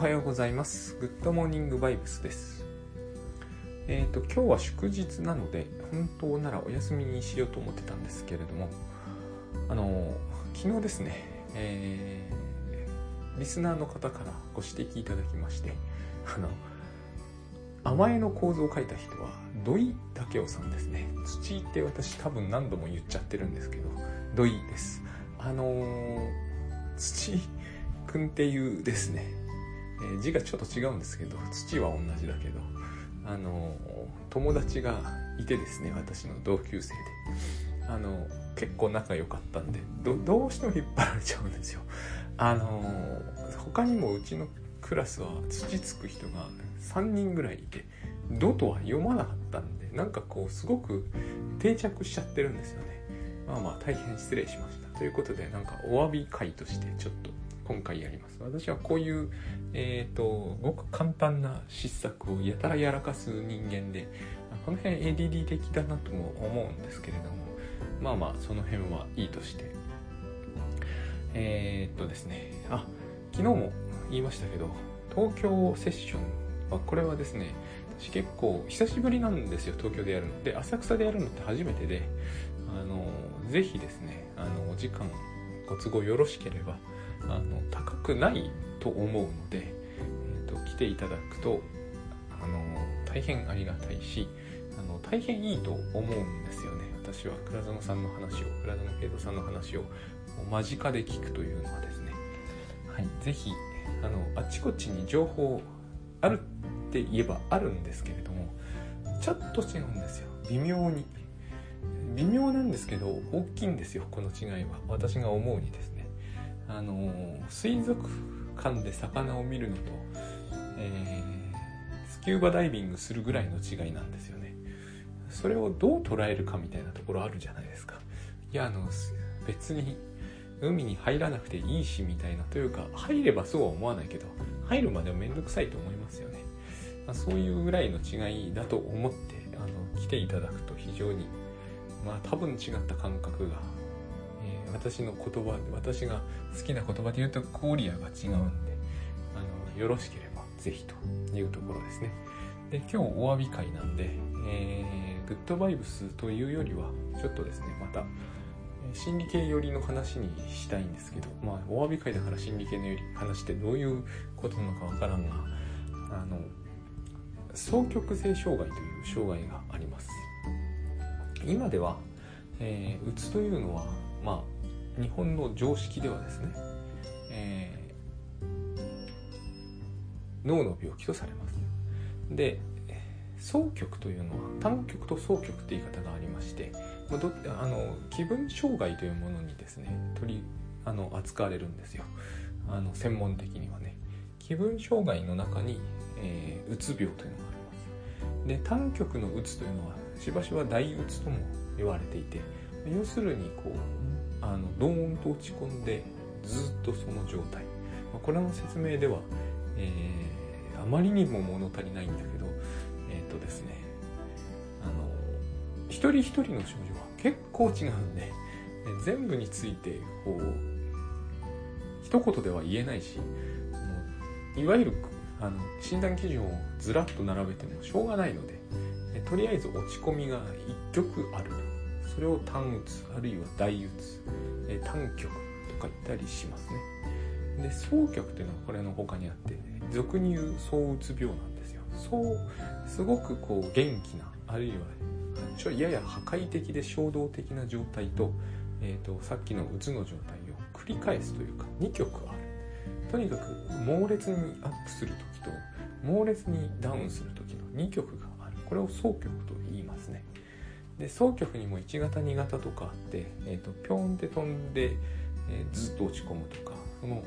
はようございます。グッドモーニングバイブスです。えっ、と、今日は祝日なので、本当ならお休みにしようと思ってたんですけれども、あの、昨日ですね、えーリスナーの方からご指摘いただきまして、あの、甘えの構造を書いた人は、土井武雄さんですね。土井って私多分何度も言っちゃってるんですけど、土井です。あのー土くんっていうですね、え字がちょっと違うんですけど土は同じだけどあの友達がいてですね私の同級生で。あの結構仲良かったんでどどうしても引っ張られちゃうんですよ。あの他にもうちのクラスは土つく人が3人ぐらいいて「ど」とは読まなかったんでなんかこうすごく定着しちゃってるんですよね。まあまあ大変失礼しました。ということでなんかお詫び会としてちょっと今回やります。私はこういうえっ、とごく簡単な失策をやたらやらかす人間でこの辺 ADD 的だなとも思うんですけれどもまあまあその辺はいいとして。えっ、とですね。あ昨日も言いましたけど東京セッションはこれはですね私結構久しぶりなんですよ東京でやるの。で浅草でやるのって初めてであのぜひですねあのお時間ご都合よろしければあの高くないと思うので、えー、と来ていただくとあの大変ありがたいしあの大変いいと思うんですよね。私は倉園さんの話を倉園慶三さんの話を間近で聞くというのはですね。はい。ぜひあのあちこちに情報あるって言えばあるんですけれどもちょっと違うんですよ。微妙に。微妙なんですけど大きいんですよこの違いは。私が思うにです。ねあの水族館で魚を見るのと、えースキューバダイビングするぐらいの違いなんですよね。それをどう捉えるかみたいなところあるじゃないですか。いやあの別に海に入らなくていいしみたいなというか入ればそうは思わないけど入るまでは面倒くさいと思いますよね、まあ、そういうぐらいの違いだと思ってあの来ていただくと非常にまあ多分違った感覚が、私の言葉私が好きな言葉で言うとコーリアが違うんであのよろしければぜひというところですね。で今日お詫び会なんで、えーグッドバイブスというよりはちょっとですねまた心理系寄りの話にしたいんですけどまあお詫び会だから心理系の話ってどういうことなのかわからんがあの双極性障害という障害があります。今では、えーうつというのはまあ日本の常識ではですね、えー脳の病気とされます。で双極というのは単極と双極って言い方がありましてまどあの気分障害というものにですね取りあの扱われるんですよ。あの専門的にはね。気分障害の中に、えーうつ病というのがあります。で単極のうつというのはしばしば大うつとも言われていて要するにこうあのドーンと落ち込んでずっとその状態、まあこれの説明では、えーあまりにも物足りないんだけどえっ、とですねあの一人一人の症状は結構違うんで全部についてこう一言では言えないしあのいわゆるあの診断基準をずらっと並べてもしょうがないのでとりあえず落ち込みが一曲あるそれを単うつあるいは大うつ単極とか言ったりしますね。で双極というのはこれの他にあって俗に言う躁うつ病なんですよ。そうすごくこう元気なあるいはちょやや破壊的で衝動的な状態と,、えー、とさっきのうつの状態を繰り返すというか2極ある。とにかく猛烈にアップする時と猛烈にダウンする時の2極がある。これを双極と言います。で双極にも1型2型とかあって、えー、とピョンって飛んで、えーずっと落ち込むとかその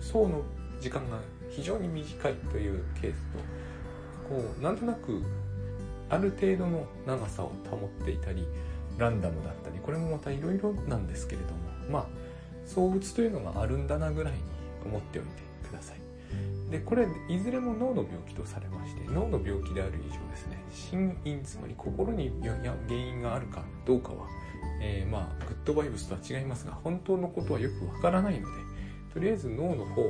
層の時間が非常に短いというケースとこうなんとなくある程度の長さを保っていたりランダムだったりこれもまたいろいろなんですけれどもまあ躁うつというのがあるんだなぐらいに思っておいてください。でこれいずれも脳の病気とされまして脳の病気である以上ですね心因つまり心にや原因があるかどうかは、えーまあグッドバイブスとは違いますが本当のことはよくわからないのでとりあえず脳の方を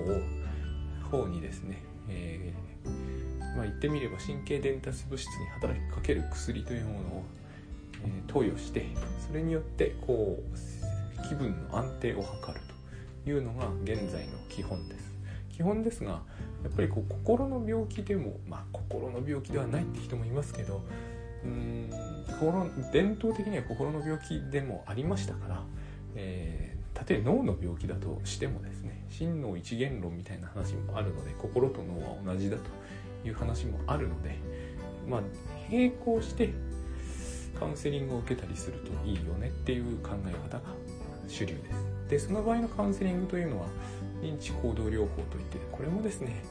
方にですね、えー、まあ、言ってみれば神経伝達物質に働きかける薬というものを、え、投与してそれによってこう気分の安定を図るというのが現在の基本です。基本ですがやっぱりこう心の病気でもまあ心の病気ではないって人もいますけどうん心伝統的には心の病気でもありましたから、えー、たとえ脳の病気だとしてもですね真の一元論みたいな話もあるので心と脳は同じだという話もあるのでまあ並行してカウンセリングを受けたりするといいよねっていう考え方が主流です。でその場合のカウンセリングというのは認知行動療法といってこれもですね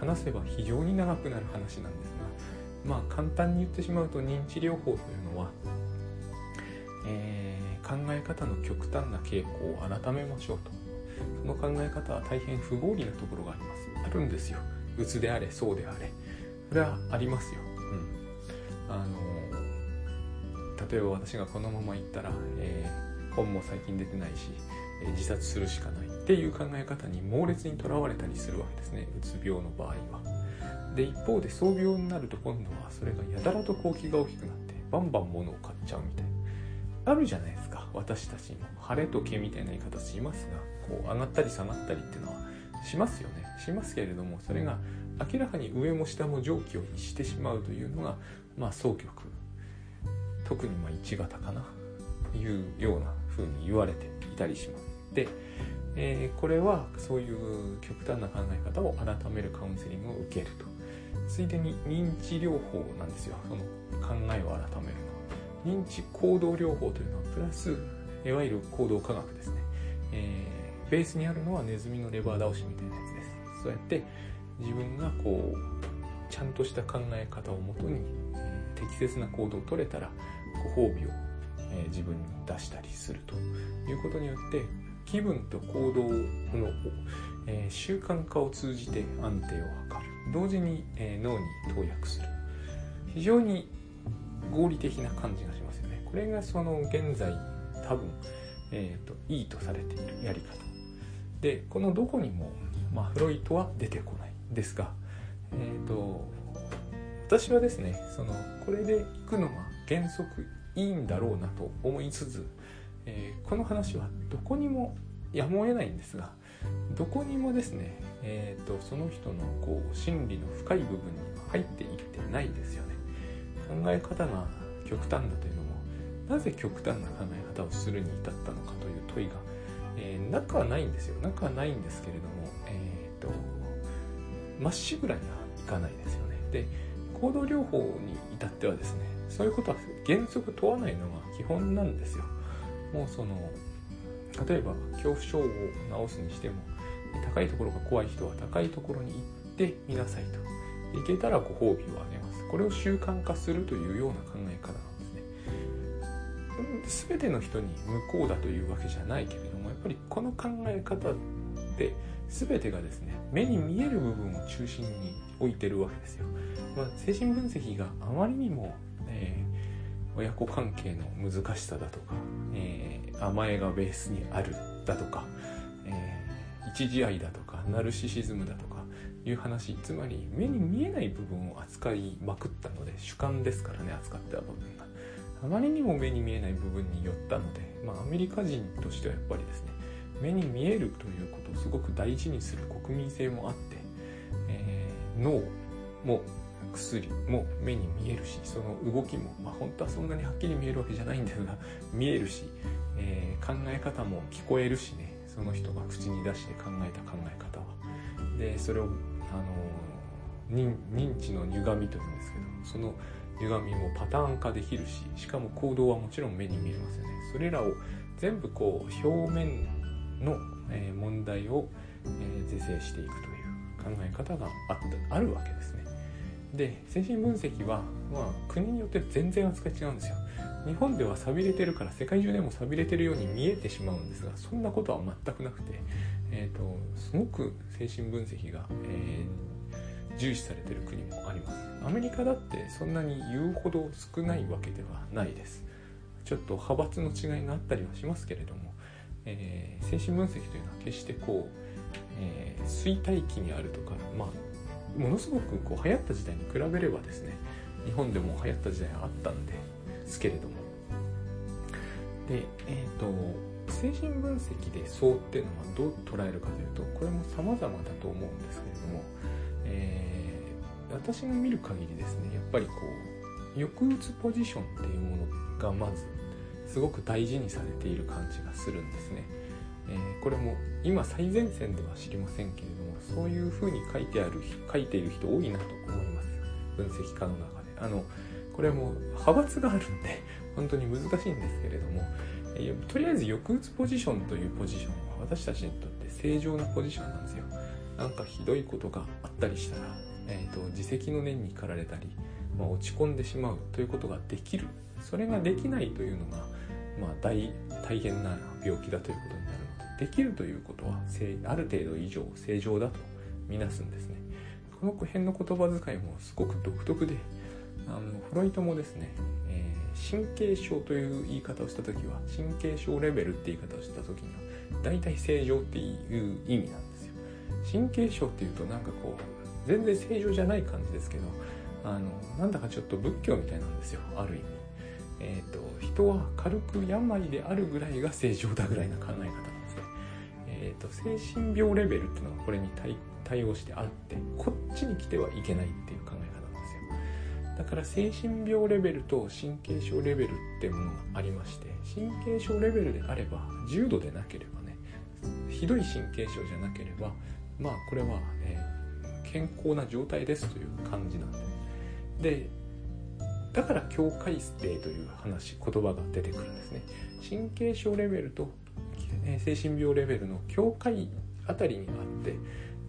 話せば非常に長くなる話なんですがまあ簡単に言ってしまうと認知療法というのは、えー、考え方の極端な傾向を改めましょうと。その考え方は大変不合理なところがあります。あるんですよ。うつであれそうであれ。それはありますよ、うん、あの例えば私がこのまま行ったら、えー、本も最近出てないし、えー、自殺するしかない。っていう考え方に猛烈にとらわれたりするわけですね。うつ病の場合は。で一方で創病になると今度はそれがやたらと好奇が大きくなってバンバン物を買っちゃうみたいあるじゃないですか。私たちも。晴れと毛みたいな言い方しますがこう上がったり下がったりっていうのはしますよね。しますけれどもそれが明らかに上も下も常軌を逸してしまうというのがまあ双極。特にまあ1型かな。いうような風に言われていたりします。でえー、これはそういう極端な考え方を改めるカウンセリングを受けると。ついでに認知療法なんですよ。その考えを改めるの。認知行動療法というのはプラスいわゆる行動科学ですね、えー、ベースにあるのはネズミのレバー倒しみたいなやつです。そうやって自分がこうちゃんとした考え方をもとに、えー、適切な行動を取れたらご褒美を、えー、自分に出したりするということによって気分と行動の、えー、習慣化を通じて安定を図る。同時に、えー、脳に投薬する。非常に合理的な感じがしますよね。これがその現在多分、えーと、いいとされているやり方。でこのどこにも、まあ、フロイトは出てこない。ですが、えーと、私はですねそのこれでいくのが原則いいんだろうなと思いつつえー、この話はどこにもやむを得ないんですがどこにもですね、えーと、その人のこう心理の深い部分に入っていってないですよね。考え方が極端だというのもなぜ極端な考え方をするに至ったのかという問いが、えー、なくはないんですよ。なくはないんですけれどもえっ、ー、とまっしぐらにはいかないですよね。で行動療法に至ってはですねそういうことは原則問わないのが基本なんですよ。もうその例えば恐怖症を治すにしても高いところが怖い人は高いところに行ってみなさいと。行けたらご褒美をあげます。これを習慣化するというような考え方なんですね。全ての人に向こうだというわけじゃないけれどもやっぱりこの考え方って全てがですね目に見える部分を中心に置いてるわけですよ、まあ、精神分析があまりにも、親子関係の難しさだとか、えー、甘えがベースにあるだとか、えー、一時愛だとかナルシシズムだとかいう話つまり目に見えない部分を扱いまくったので主観ですからね扱った部分が。あまりにも目に見えない部分に寄ったので、まあ、アメリカ人としてはやっぱりですね目に見えるということをすごく大事にする国民性もあって、えー、脳も薬も目に見えるしその動きも、まあ、本当はそんなにはっきり見えるわけじゃないんですが見えるし、えー、考え方も聞こえるしねその人が口に出して考えた考え方は。でそれを、あの認知の歪みというんですけどその歪みもパターン化できるししかも行動はもちろん目に見えますよね。それらを全部こう表面の、え問題を、え是正していくという考え方があったあるわけですね。で精神分析は、まあ、国によって全然扱い違うんですよ。日本では寂れてるから世界中でも寂れてるように見えてしまうんですがそんなことは全くなくて、えーと、すごく精神分析が、えー、重視されてる国もあります。アメリカだってそんなに言うほど少ないわけではないです。ちょっと派閥の違いがあったりはしますけれども、えー、精神分析というのは決してこう、えー、衰退期にあるとかまあものすごくこう流行った時代に比べればですね日本でも流行った時代があったんですけれどもでえっ、ー、と精神分析でそうっていうのはどう捉えるかというとこれも様々だと思うんですけれども、えー、私が見る限りですねやっぱりこう抑うつポジションっていうものがまずすごく大事にされている感じがするんですね。えー、これも今最前線では知りませんけれどもそういうふうに書いてある書いている人多いなと思います分析家の中で。あのこれはもう派閥があるんで本当に難しいんですけれども、え、とりあえず抑うつポジションというポジションは私たちにとって正常なポジションなんですよ。なんかひどいことがあったりしたら、えーと、自責の念に駆られたり、まあ、落ち込んでしまうということができる。それができないというのが、まあ、大大変な病気だということにできるということはある程度以上正常だとみなすんですね。この辺の言葉遣いもすごく独特であのフロイトもですね、えー、神経症という言い方をした時は神経症レベルって言い方をした時には大体正常っていう意味なんですよ。神経症っていうとなんかこう全然正常じゃない感じですけどあのなんだかちょっと仏教みたいなんですよある意味。えーと、人は軽く病であるぐらいが正常だぐらいな考え方、えーと、精神病レベルっていうのはこれに対応してあってこっちに来てはいけないっていう考え方なんですよ。だから精神病レベルと神経症レベルっていうものがありまして神経症レベルであれば重度でなければねひどい神経症じゃなければまあこれは、えー、健康な状態ですという感じなんで。でだから境界性という話言葉が出てくるんですね。神経症レベルと精神病レベルの境界あたりにあって、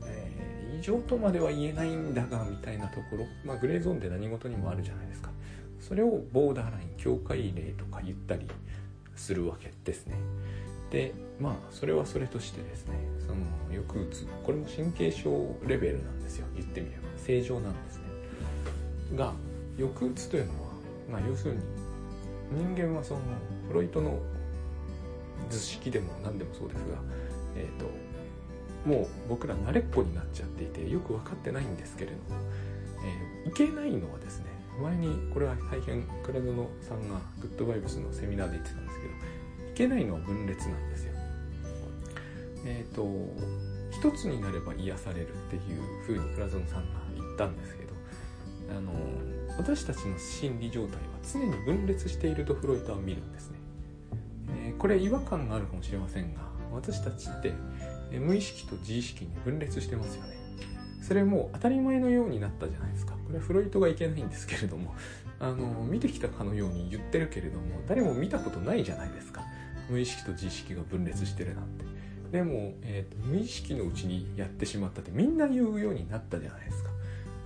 えー、異常とまでは言えないんだがみたいなところ、まあ、グレーゾーンで何事にもあるじゃないですか。それをボーダーライン境界例とか言ったりするわけですね。でまあそれはそれとしてですねその抑うつこれも神経症レベルなんですよ。言ってみれば。正常なんですね。が抑うつというのは、まあ、要するに人間はそのフロイトの図式でも何でもそうですが、えーと、もう僕ら慣れっこになっちゃっていてよく分かってないんですけれども、えー、いけないのはですね前にこれは大変倉園さんがグッドバイブスのセミナーで言ってたんですけどいけないのは分裂なんですよ。えっ、ー、と一つになれば癒されるっていうふうに倉園さんが言ったんですけどあの私たちの心理状態は常に分裂しているとフロイトは見るんですね、これ違和感があるかもしれませんが私たちって無意識と自意識に分裂してますよね。それも当たり前のようになったじゃないですか。これはフロイトがいけないんですけれどもあの見てきたかのように言ってるけれども誰も見たことないじゃないですか。無意識と自意識が分裂してるなんて。でも、えーと無意識のうちにやってしまったってみんな言うようになったじゃないですか。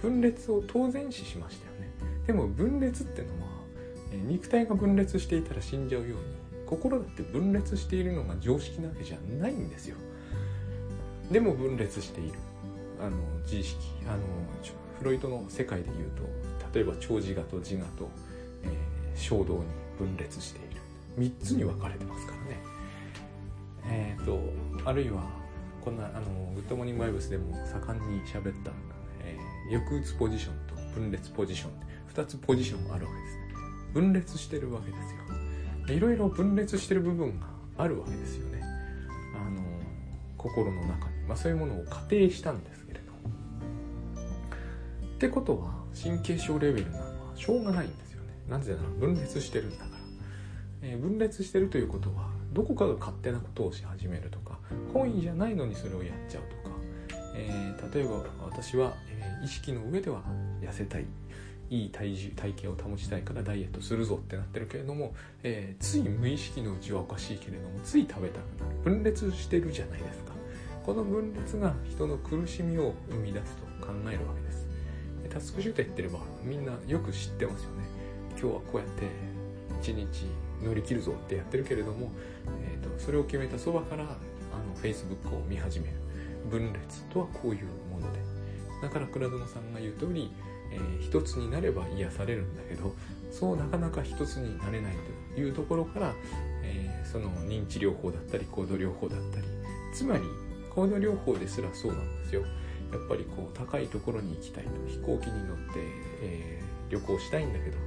分裂を当然視しましたよね。でも分裂ってのは肉体が分裂していたら死んじゃうように心だって分裂しているのが常識なわけじゃないんですよ。でも分裂している。あの自意識。あのフロイトの世界で言うと例えば長自我と自我と、えー、衝動に分裂している。3つに分かれてますからね。えっ、ー、とあるいはこんなあのグッドモーニングバイブスでも盛んに喋った抑うつポジションと分裂ポジション2つポジションがあるわけです分裂してるわけですよ。いろいろ分裂してる部分があるわけですよね。あの心の中に、まあ、そういうものを仮定したんですけれどってことは神経症レベルなのはしょうがないんですよね。なぜなら分裂してるんだから、えー、分裂してるということはどこかが勝手なことをし始めるとか本意じゃないのにそれをやっちゃうとか、えー、例えば私はえ、意識の上では痩せたい。いい体重体型を保ちたいからダイエットするぞってなってるけれども、えー、つい無意識のうちはおかしいけれどもつい食べたくなる。分裂してるじゃないですか。この分裂が人の苦しみを生み出すと考えるわけです。タスクシュートやってればみんなよく知ってますよね。今日はこうやって一日乗り切るぞってやってるけれども、えーと、とそれを決めたそばからあの Facebook を見始める。分裂とはこういうもので。だから倉園さんが言う通り、えー、一つになれば癒されるんだけどそうなかなか一つになれないというところから、えー、その認知療法だったり行動療法だったりつまり行動療法ですらそうなんですよ、やっぱりこう高いところに行きたいと飛行機に乗って、えー、旅行したいんだけど、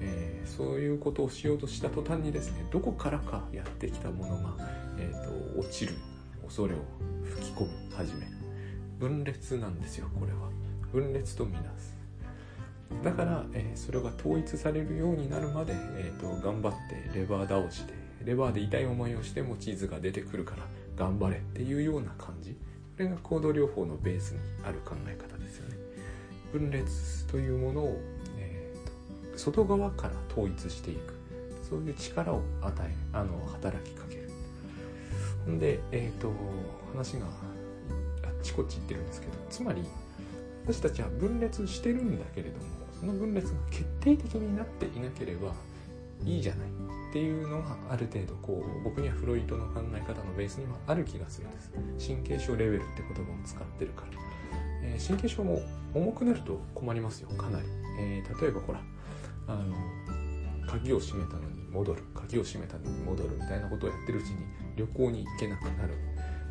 えー、そういうことをしようとした途端にですねどこからかやってきたものが、えーと、落ちる恐れを吹き込み始める。分裂なんですよこれは。分裂とみなす。だから、えー、それが統一されるようになるまで、えーと、頑張ってレバー倒しでレバーで痛い思いをしてもチーズが出てくるから頑張れっていうような感じ。これが行動療法のベースにある考え方ですよね。分裂というものを、えーと、外側から統一していく。そういう力を与えあの働きかける。ほんで、えーと、話があっちこっち言ってるんですけどつまり私たちは分裂してるんだけれどもその分裂が決定的になっていなければいいじゃないっていうのがある程度こう僕にはフロイトの考え方のベースにはある気がするんです。神経症レベルって言葉を使ってるから、えー、神経症も重くなると困りますよかなり、えー、例えばほらあの鍵を閉めたのに戻る鍵を閉めたのに戻るみたいなことをやってるうちに旅行に行けなくなる。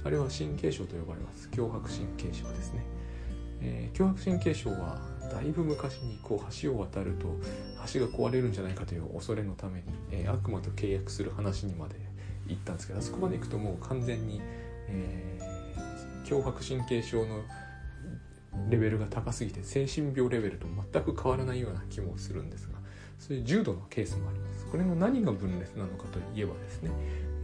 あれは神経症と呼ばれます。強迫神経症ですね、えー、強迫神経症はだいぶ昔にこう橋を渡ると橋が壊れるんじゃないかという恐れのために、えー、悪魔と契約する話にまで行ったんですけどあそこまで行くともう完全に、えー、強迫神経症のレベルが高すぎて精神病レベルと全く変わらないような気もするんですがそういう重度のケースもあります。これの何が分裂なのかといえばですね、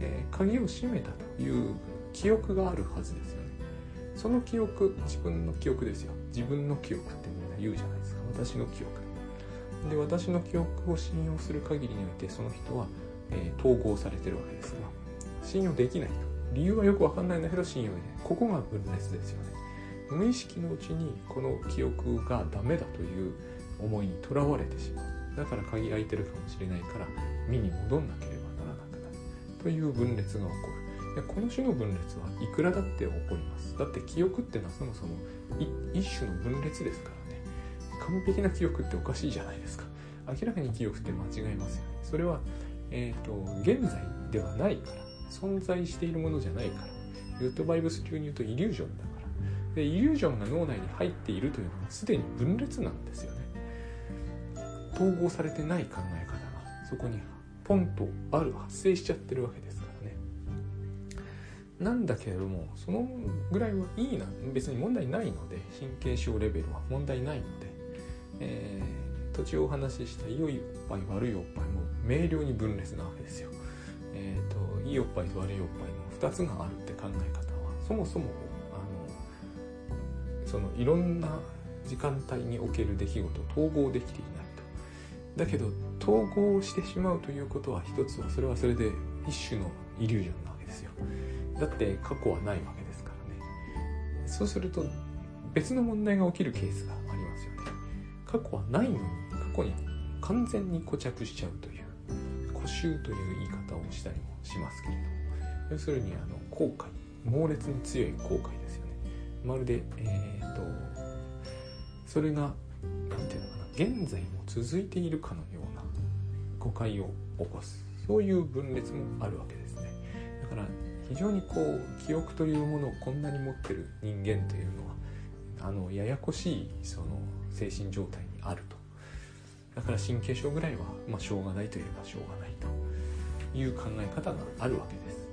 えー、鍵を閉めたという記憶があるはずですよね。その記憶自分の記憶ですよ。自分の記憶ってみんな言うじゃないですか。私の記憶。で私の記憶を信用する限りにおいてその人は、えー、統合されてるわけですが信用できないと理由はよくわかんないんだけど信用できない。ここが分裂ですよね。無意識のうちにこの記憶がダメだという思いにとらわれてしまう。だから鍵開いてるかもしれないから身に戻んなければならなくなる。という分裂が起こる。この種の分裂はいくらだって起こります。だって記憶ってのはそもそも一種の分裂ですからね。完璧な記憶っておかしいじゃないですか。明らかに記憶って間違いますよね。それは、えーと、現在ではないから存在しているものじゃないから。グッドバイブス流に言うとイリュージョンだから。でイリュージョンが脳内に入っているというのはすでに分裂なんですよね。統合されてない考え方がそこにポンとある発生しちゃってるわけですなんだけれどもそのぐらいはいいな別に問題ないので神経症レベルは問題ないのでえー、途中お話しした良いおっぱい悪いおっぱいも明瞭に分裂なわけですよ。えーと、いいおっぱいと悪いおっぱいの2つがあるって考え方はそもそもあのそのいろんな時間帯における出来事を統合できていないと。だけど統合してしまうということは一つはそれはそれで一種のイリュージョンなですよ。だって過去はないわけですからね。そうすると別の問題が起きるケースがありますよね。過去はないのに過去に完全に固着しちゃうという固執という言い方をしたりもしますけれども。要するにあの後悔。猛烈に強い後悔ですよね。まるでえっ、とそれが何て言うのかな。現在も続いているかのような誤解を起こす。そういう分裂もあるわけですから非常にこう記憶というものをこんなに持ってる人間というのはあのややこしいその精神状態にあると。だから神経症ぐらいは、まあ、しょうがないといえばしょうがないという考え方があるわけです。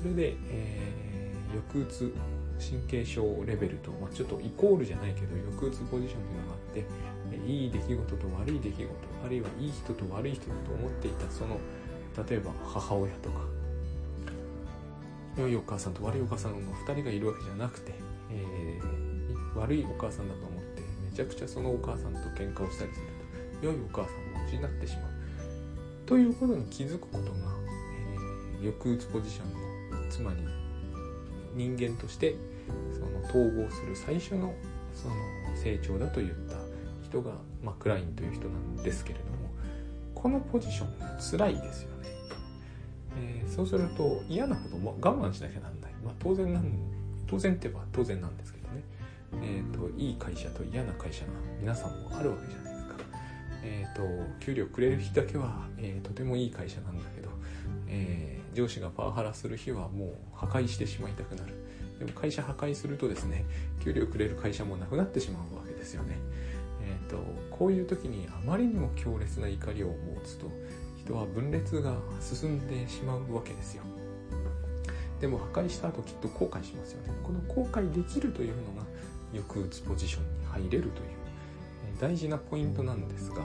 それで、えー、抑うつ神経症レベルと、まあ、ちょっとイコールじゃないけど抑うつポジションというのがあっていい出来事と悪い出来事あるいはいい人と悪い人だと思っていたその例えば母親とか良いお母さんと悪いお母さんの2人がいるわけじゃなくて、えー、悪いお母さんだと思ってめちゃくちゃそのお母さんと喧嘩をしたりすると良いお母さんも失ってしまう。ということに気づくことが、えー、抑うつポジションのつまり人間としてその統合する最初のその成長だと言った人が、まあ、クラインという人なんですけれどもこのポジション辛いですよね、そうすると嫌なことも我慢しなきゃなんない、まあ、当然なん当然って言えば当然なんですけどねえーと、いい会社と嫌な会社が皆さんもあるわけじゃないですか。えーと、給料くれる日だけは、えー、とてもいい会社なんだけど、えー、上司がパワハラする日はもう破壊してしまいたくなるでも会社破壊するとですね給料くれる会社もなくなってしまうわけですよね。えーと、こういう時にあまりにも強烈な怒りを持つと人は分裂が進んでしまうわけですよ。でも破壊した後きっと後悔しますよね。この後悔できるというのがよく打つポジションに入れるという大事なポイントなんですが、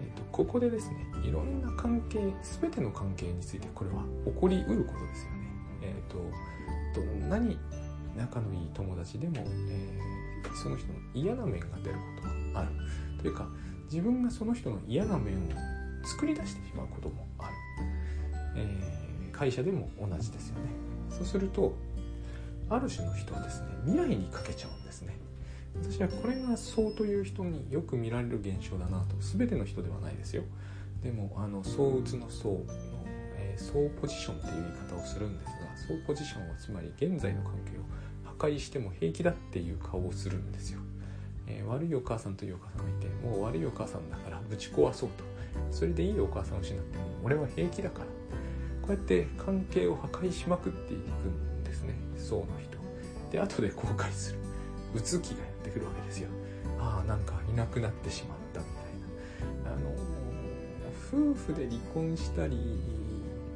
えーと、ここでですねいろんな関係全ての関係についてこれは起こりうることですよね。えーと、どんなに仲のいい友達でも、えー、その人の嫌な面が出ることがあるというか自分がその人の嫌な面を作り出してしまうこともある、えー、会社でも同じですよね。そうするとある種の人はですね未来にかけちゃうんですね。私はこれがそうという人によく見られる現象だなと。全ての人ではないですよ。でもあの相打つの相の、えー、相ポジションっていう言い方をするんですが相ポジションはつまり現在の関係を破壊しても平気だっていう顔をするんですよ、えー、悪いお母さんというお母さんがいてもう悪いお母さんだからぶち壊そうと。それでいいお母さんを失っても俺は平気だから。こうやって関係を破壊しまくっていくんですね。層の人。で後で後悔する。うつ気がやってくるわけですよ。ああなんかいなくなってしまったみたいな。あの夫婦で離婚したり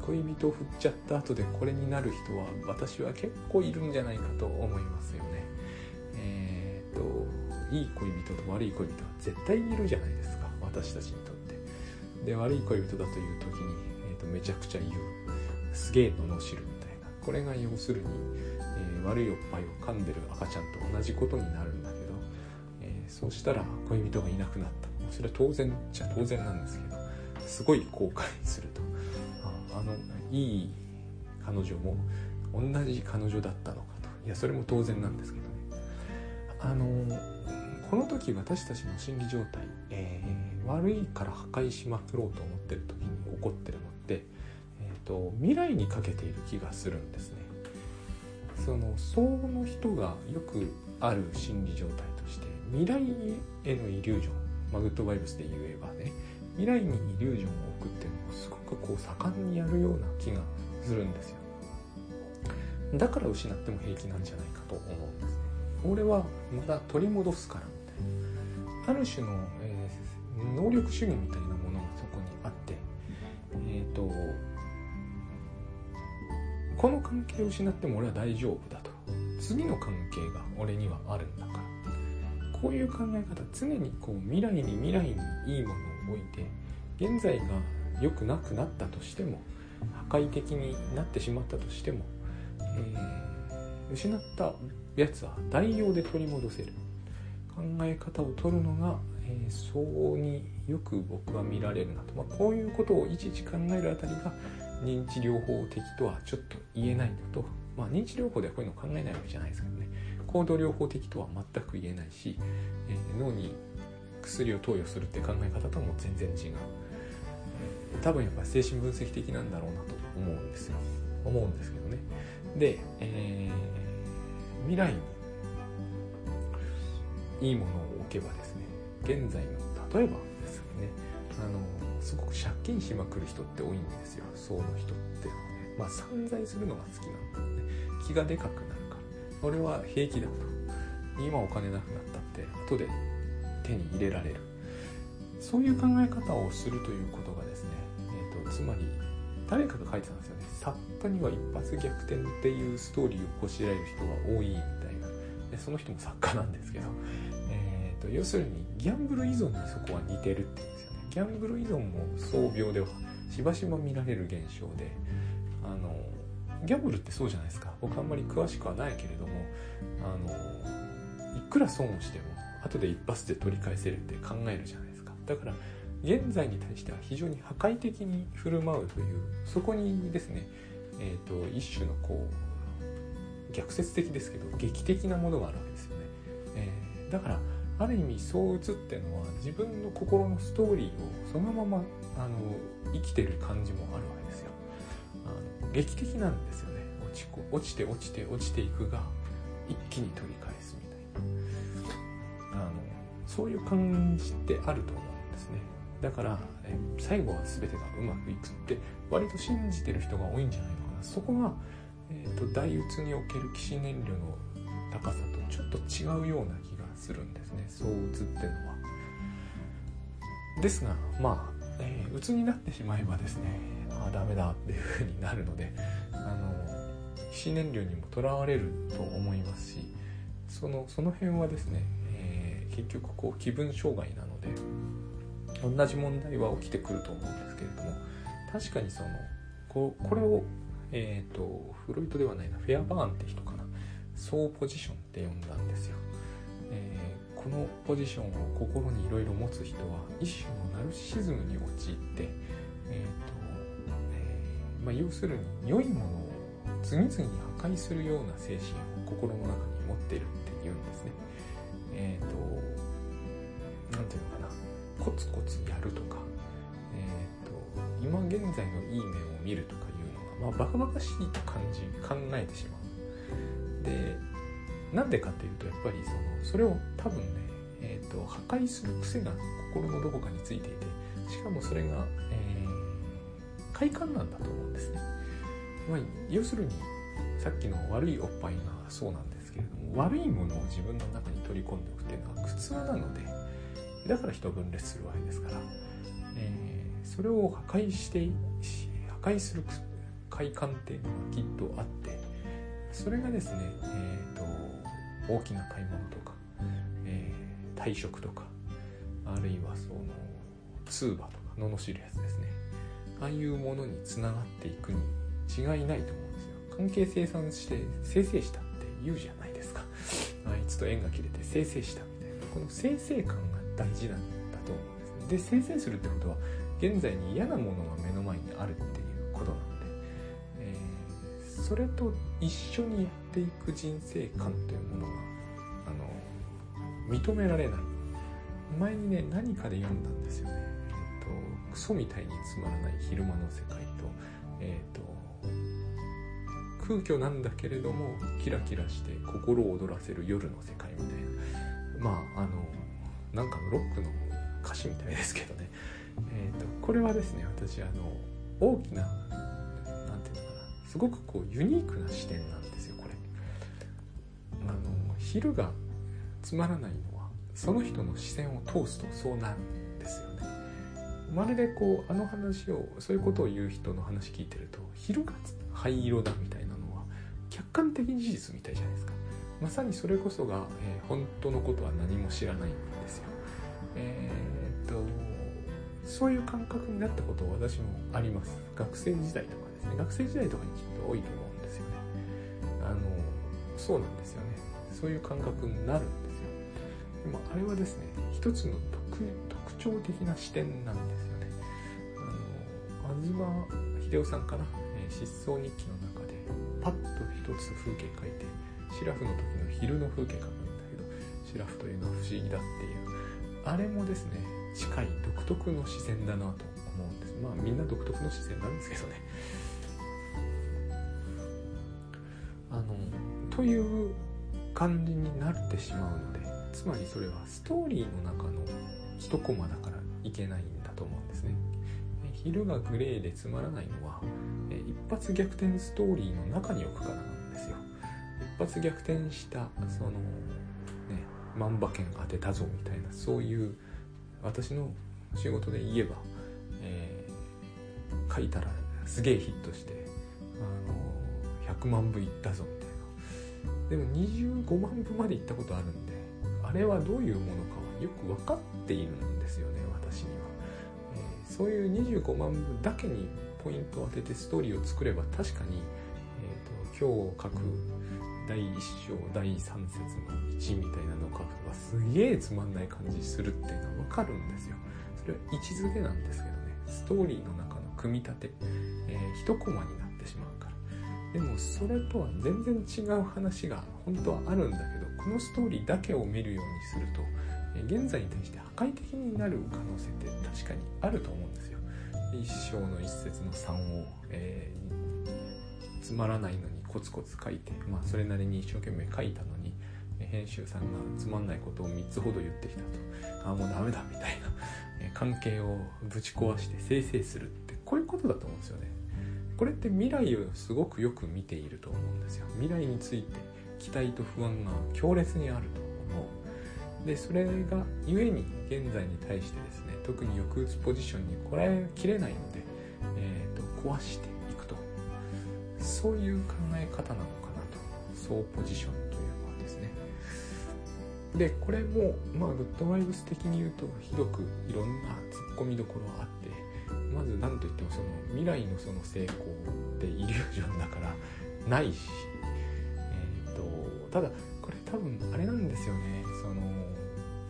恋人を振っちゃった後でこれになる人は私は結構いるんじゃないかと思いますよね。えっ、といい恋人と悪い恋人は絶対いるじゃないですか。私たちに。で悪い恋人だという時に、えーと、めちゃくちゃ言うすげえ罵るみたいな。これが要するに、えー、悪いおっぱいを噛んでる赤ちゃんと同じことになるんだけど、えー、そうしたら恋人がいなくなった。それは当然じゃ当然なんですけどすごい後悔すると。ああのいい彼女も同じ彼女だったのかと。いやそれも当然なんですけどね。あのこの時私たちの心理状態、えー、悪いから破壊しまくろうと思ってる時に起こってるのって、えーと、未来にかけている気がするんですね。その相応の人がよくある心理状態として未来へのイリュージョン、まあ、グッドバイブスで言えばね未来にイリュージョンを送ってもすごくこう盛んにやるような気がするんですよ。だから失っても平気なんじゃないかと思うんですね。俺はまだ取り戻すからある種の、能力主義みたいなものがそこにあってえっ、ー、とこの関係を失っても俺は大丈夫だと。次の関係が俺にはあるんだから。こういう考え方常にこう未来に未来にいいものを置いて現在が良くなくなったとしても破壊的になってしまったとしても、えー、失ったやつは代用で取り戻せる。考え方を取るのが、えー、相応によく僕は見られるなと、まあ、こういうことをいちいち考えるあたりが認知療法的とはちょっと言えないのと、まあ、認知療法ではこういうの考えないわけじゃないですけどね。行動療法的とは全く言えないし、えー、脳に薬を投与するって考え方とも全然違う、多分やっぱ精神分析的なんだろうなと思うんですよ。思うんですけどね。で、えー、未来にいいものを置けばですね現在の例えばですよね。あのすごく借金しまくる人って多いんですよ。層の人ってね。まあ散財するのが好きなんだよね。気がでかくなるから。俺は平気だと。今お金なくなったって後で手に入れられる。そういう考え方をするということがですね、えーと、つまり誰かが書いてたんですよね。作家には一発逆転っていうストーリーをこしらえる人が多いみたいな。でその人も作家なんですけど。要するにギャンブル依存にそこは似てるっていうんですよね。ギャンブル依存も創病ではしばしば見られる現象であのギャンブルってそうじゃないですか。僕あんまり詳しくはないけれどもあのいくら損をしても後で一発で取り返せるって考えるじゃないですか。だから現在に対しては非常に破壊的に振る舞うというそこにですね、えーと、一種のこう逆説的ですけど劇的なものがあるわけですよね、えー、だからある意味そう映ってるのは自分の心のストーリーをそのままあの生きてる感じもあるわけですよ。あの劇的なんですよね落ち落ちて落ちて落ちていくが一気に取り返すみたいなあのそういう感じってあると思うんですね。だからえ最後は全てがうまくいくって割と信じてる人が多いんじゃないのかなそこがえーと、大鬱における起死燃料の高さとちょっと違うような気がするんですね躁うつっていうのは。ですがまあ、えー、鬱になってしまえばですねああダメだっていうふうになるのであの起死燃料にもとらわれると思いますしそのその辺はですね、えー、結局こう気分障害なので同じ問題は起きてくると思うんですけれども確かにそのここれを、えーと、フロイトではないなフェアバーンって人かなソーポジションって呼んだんですよ、えー、このポジションを心にいろいろ持つ人は一種のナルシズムに陥って、えーとえー、まあ、要するに良いものを次々に破壊するような精神を心の中に持ってるっていうんですね。えっ、ー、と何ていうのかな。コツコツやるとか。えー、と今現在のいい面を見るとかいうのが、まあ、バカバカしいと感じ考えてしまう。でなんでかっていうとやっぱりそのそれを多分ね、えーと、破壊する癖が心のどこかについていてしかもそれが、えー、快感なんだと思うんですね、まあ、要するにさっきの悪いおっぱいがそうなんですけれども悪いものを自分の中に取り込んでおくっていうのは苦痛なのでだから人分裂するわけですから、えーそれを破壊して破壊する快感っていうのがきっとあってそれがですね、えーと、大きな買い物とか、えー、退職とかあるいはその通話とか罵るやつですね。ああいうものにつながっていくに違いないと思うんですよ。関係生産して生成したって言うじゃないですか。あいつと縁が切れて生成したみたいな。この生成感が大事なんだと思うんですね。で生成するってことは現在に嫌なものが目の前にあるっていうことなので、えー、それと一緒にっていく人生観というものがあの認められない。前にね何かで読んだんですよね、えーと、クソみたいにつまらない昼間の世界と,、えーと空虚なんだけれどもキラキラして心を躍らせる夜の世界みたいな。まああのなんかのロックの歌詞みたいですけどね。えーと、これはですね私あの大きな何て言うのかな。すごくこうユニークな視点なんですよこれ。あの昼がつまらないのはその人の視線を通すとそうなんですよね。まるでこうあの話をそういうことを言う人の話聞いてると昼が灰色だみたいなのは客観的事実みたいじゃないですか。まさにそれこそが、えー、本当のことは何も知らないんですよ。えー、っとそういう感覚になったこと私もあります学生時代とかですね学生時代とかにきっと多いと思うんですよねあのそうなんですよねそういう感覚になるんですよ。でもあれはですね一つの特徴的な視点なんですよね。あの東秀夫さんかな、失踪日記の中でパッと一つ風景描いてシラフの時の昼の風景描くんだけどシラフというのは不思議だっていう。あれもですね近い独特の視線だなと思うんです。まあみんな独特の視線なんですけどね。あのという感じになってしまうのでつまりそれはストーリーの中の一コマだからいけないんだと思うんですね。昼がグレーでつまらないのは一発逆転ストーリーの中に置くからなんですよ。一発逆転したそのね万馬券当てたぞみたいなそういう私の仕事で言えば、えー、書いたらすげえヒットして、あの100万部いったぞみたいな。でも25万部までいったことあるんであれはどういうものかはよく分かっているんですよね私には、えー、そういう25万部だけにポイントを当ててストーリーを作れば確かに、えーと、今日書く第1章第3節の1みたいなのを書くとかすげえつまんない感じするっていうのは分かるんですよ。それは位置づけなんですけどね。ストーリーの中の組み立て、えー、一コマになってしまうでもそれとは全然違う話が本当はあるんだけどこのストーリーだけを見るようにすると、現在に対して破壊的になる可能性って確かにあると思うんですよ。一章の一節の3を、えー、つまらないのにコツコツ書いて、まあ、それなりに一生懸命書いたのに編集さんがつまんないことを3つほど言ってきたと。ああもうダメだみたいな。関係をぶち壊して生成するってこういうことだと思うんですよね。これって未来をすごくよく見ていると思うんですよ。未来について期待と不安が強烈にあると思う。でそれが故に現在に対してですね特に抑うつポジションにこらえきれないので、えーと、壊していくと。そういう考え方なのかなと。そうポジションというのはですね。でこれもまあグッドワイブス的に言うとひどくいろんなツッコミどころあってまず何といってもその未来のその成功ってイリュージョンだから ないし、えーと、ただこれ多分あれなんですよねその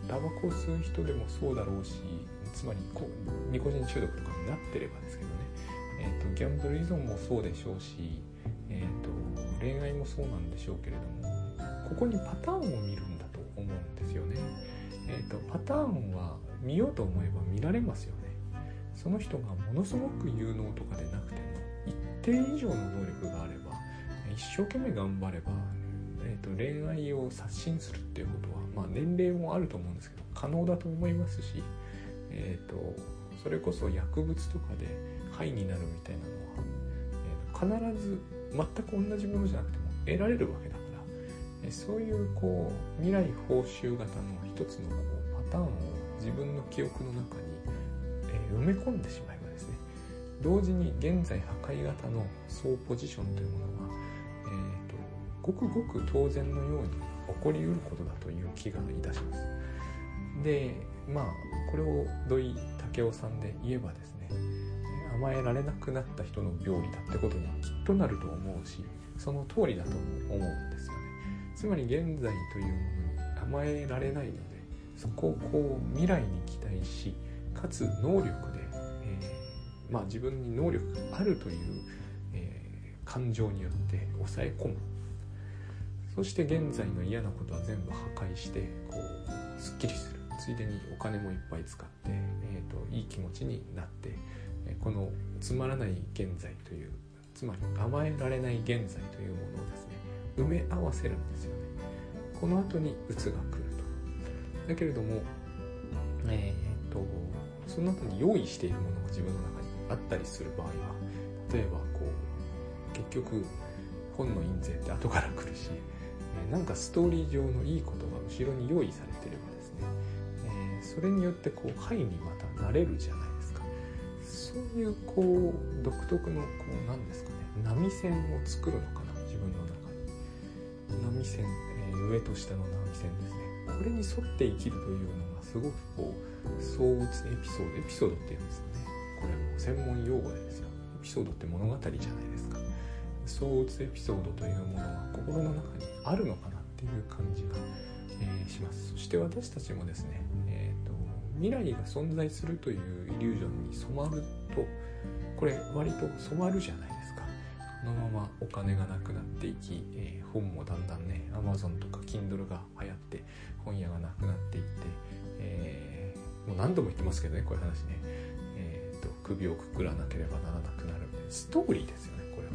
タバコを吸う人でもそうだろうしつまりこニコチン中毒とかになってればですけどね、えーと、ギャンブル依存もそうでしょうし、えーと、恋愛もそうなんでしょうけれどもここにパターンを見るんだと思うんですよね。えーとパターンは見ようと思えば見られますよね。その人がものすごく有能とかでなくても一定以上の能力があれば一生懸命頑張れば、えーと、恋愛を刷新するっていうことは、まあ、年齢もあると思うんですけど可能だと思いますし、えーと、それこそ薬物とかで肺になるみたいなのは、えーと、必ず全く同じものじゃなくても得られるわけだから、えそういうこう未来報酬型の一つのこうパターンを自分の記憶の中に埋め込んでしまえばですね同時に現在破壊型の総ポジションというものが、えーと、ごくごく当然のように起こりうることだという気がいたします。でまあこれを土井武雄さんで言えばですね甘えられなくなった人の病理だってことにきっとなると思うしその通りだと思うんですよね。つまり現在というものに甘えられないのでそこをこう未来に期待しかつ能力で、えー、まあ、自分に能力があるという、えー、感情によって抑え込む。そして現在の嫌なことは全部破壊してこうすっきりする。ついでにお金もいっぱい使って、えーと、いい気持ちになってこのつまらない現在というつまり甘えられない現在というものをですね埋め合わせるんですよね。この後に鬱が来ると。だけれどもえっ、とその後に用意しているものが自分の中にあったりする場合は例えばこう結局本の印税って後から来るしえなんかストーリー上のいいことが後ろに用意されてればですね、え、それによってこう範囲にまたなれるじゃないですか。そういうこう独特のこう何ですかね波線を作るのかな自分の中に。波線、え、上と下の波線ですね。これに沿って生きるというのがすごくこう相打つエピソードエピソードっていうんですよねこれはもう専門用語でですよ。エピソードって物語じゃないですか相打つエピソードというものは心の中にあるのかなっていう感じが、えー、しますそして私たちもですね、えーと、未来が存在するというイリュージョンに染まるとこれ割と染まるじゃないですか。このままお金がなくなっていき、えー、本もだんだんね Amazon とか Kindle が流行って本屋がなくなっていって、えー、もう何度も言ってますけどねこういう話ね、えーと、首をくくらなければならなくなるみたいな。ストーリーですよねこれは。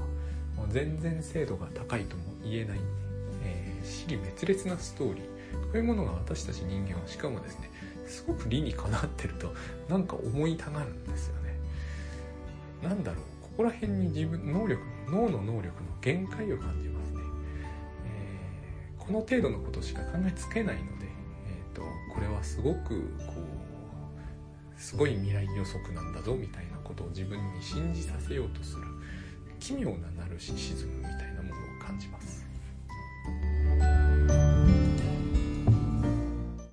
もう全然精度が高いとも言えない、えー、死滅裂なストーリー。こういうものが私たち人間はしかもですねすごく理にかなってるとなんか思いたがるんですよね。なんだろうここら辺に自分能力脳の能力の限界を感じますね、えー、この程度のことしか考えつけないのでとこれはすごくこうすごい未来予測なんだぞみたいなことを自分に信じさせようとする奇妙なナルシシズムみたいな。